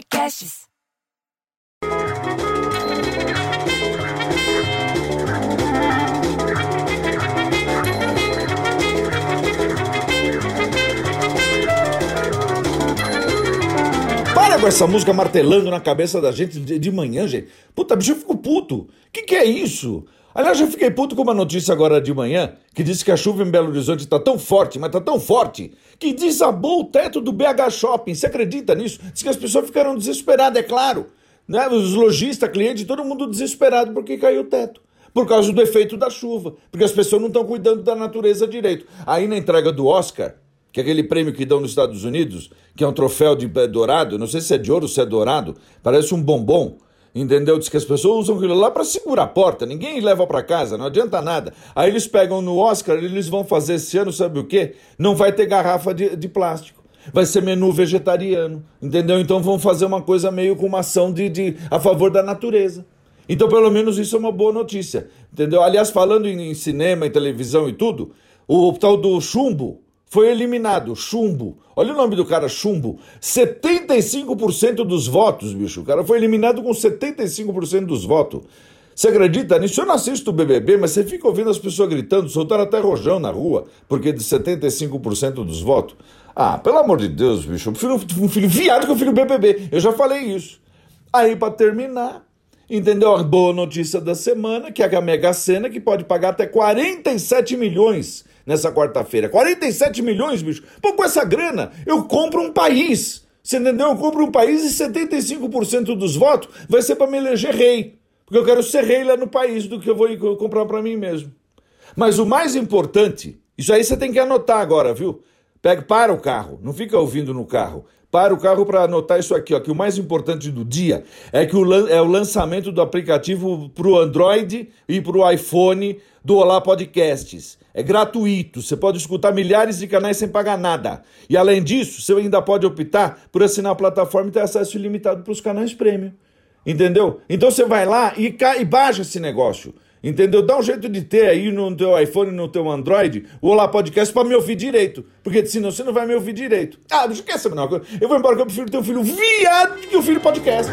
Podcasts. Para com essa música martelando na cabeça da gente de, de manhã, gente. Puta, bicho, eu fico puto. Que que é isso? Aliás, eu fiquei puto com uma notícia agora de manhã que disse que a chuva em Belo Horizonte tá tão forte, mas tá tão forte, que desabou o teto do BH Shopping. Você acredita nisso? Diz que as pessoas ficaram desesperadas, é claro. Né? Os lojistas, clientes, todo mundo desesperado porque caiu o teto. Por causa do efeito da chuva. Porque as pessoas não estão cuidando da natureza direito. Aí na entrega do Oscar, que é aquele prêmio que dão nos Estados Unidos, que é um troféu de é dourado, não sei se é de ouro ou se é dourado, parece um bombom. Entendeu? Diz que as pessoas usam aquilo lá para segurar a porta, ninguém leva para casa, não adianta nada. Aí eles pegam no Oscar, eles vão fazer esse ano, sabe o quê? Não vai ter garrafa de, de plástico. Vai ser menu vegetariano, entendeu? Então vão fazer uma coisa meio com uma ação de, de a favor da natureza. Então, pelo menos isso é uma boa notícia, entendeu? Aliás, falando em, em cinema, em televisão e tudo, o tal do chumbo, foi eliminado. Chumbo. Olha o nome do cara, Chumbo. 75% dos votos, bicho. O cara foi eliminado com 75% dos votos. Você acredita nisso? Eu não assisto o BBB, mas você fica ouvindo as pessoas gritando, soltando até rojão na rua, porque de 75% dos votos. Ah, pelo amor de Deus, bicho. Eu prefiro um filho viado que eu filho BBB. Eu já falei isso. Aí, para terminar, entendeu? A boa notícia da semana, que é a Mega Sena, que pode pagar até 47 milhões nessa quarta-feira. 47 milhões, bicho. Pô, com essa grana, eu compro um país. Você entendeu? Eu compro um país e 75% dos votos vai ser para me eleger rei. Porque eu quero ser rei lá no país do que eu vou comprar para mim mesmo. Mas o mais importante, isso aí você tem que anotar agora, viu? Pega, para o carro, não fica ouvindo no carro. Para o carro para anotar isso aqui, ó, que o mais importante do dia é que o, é o lançamento do aplicativo para o Android e para o iPhone do Olá Podcasts. É gratuito, você pode escutar milhares de canais sem pagar nada. E além disso, você ainda pode optar por assinar a plataforma e ter acesso ilimitado para os canais premium. Entendeu? Então você vai lá e, e baixa esse negócio. Entendeu? Dá um jeito de ter aí no teu iPhone, no teu Android, o Olá Podcast para me ouvir direito. Porque senão você não vai me ouvir direito. Ah, saber uma coisa? Eu vou embora que eu prefiro ter um filho viado que o um filho podcast.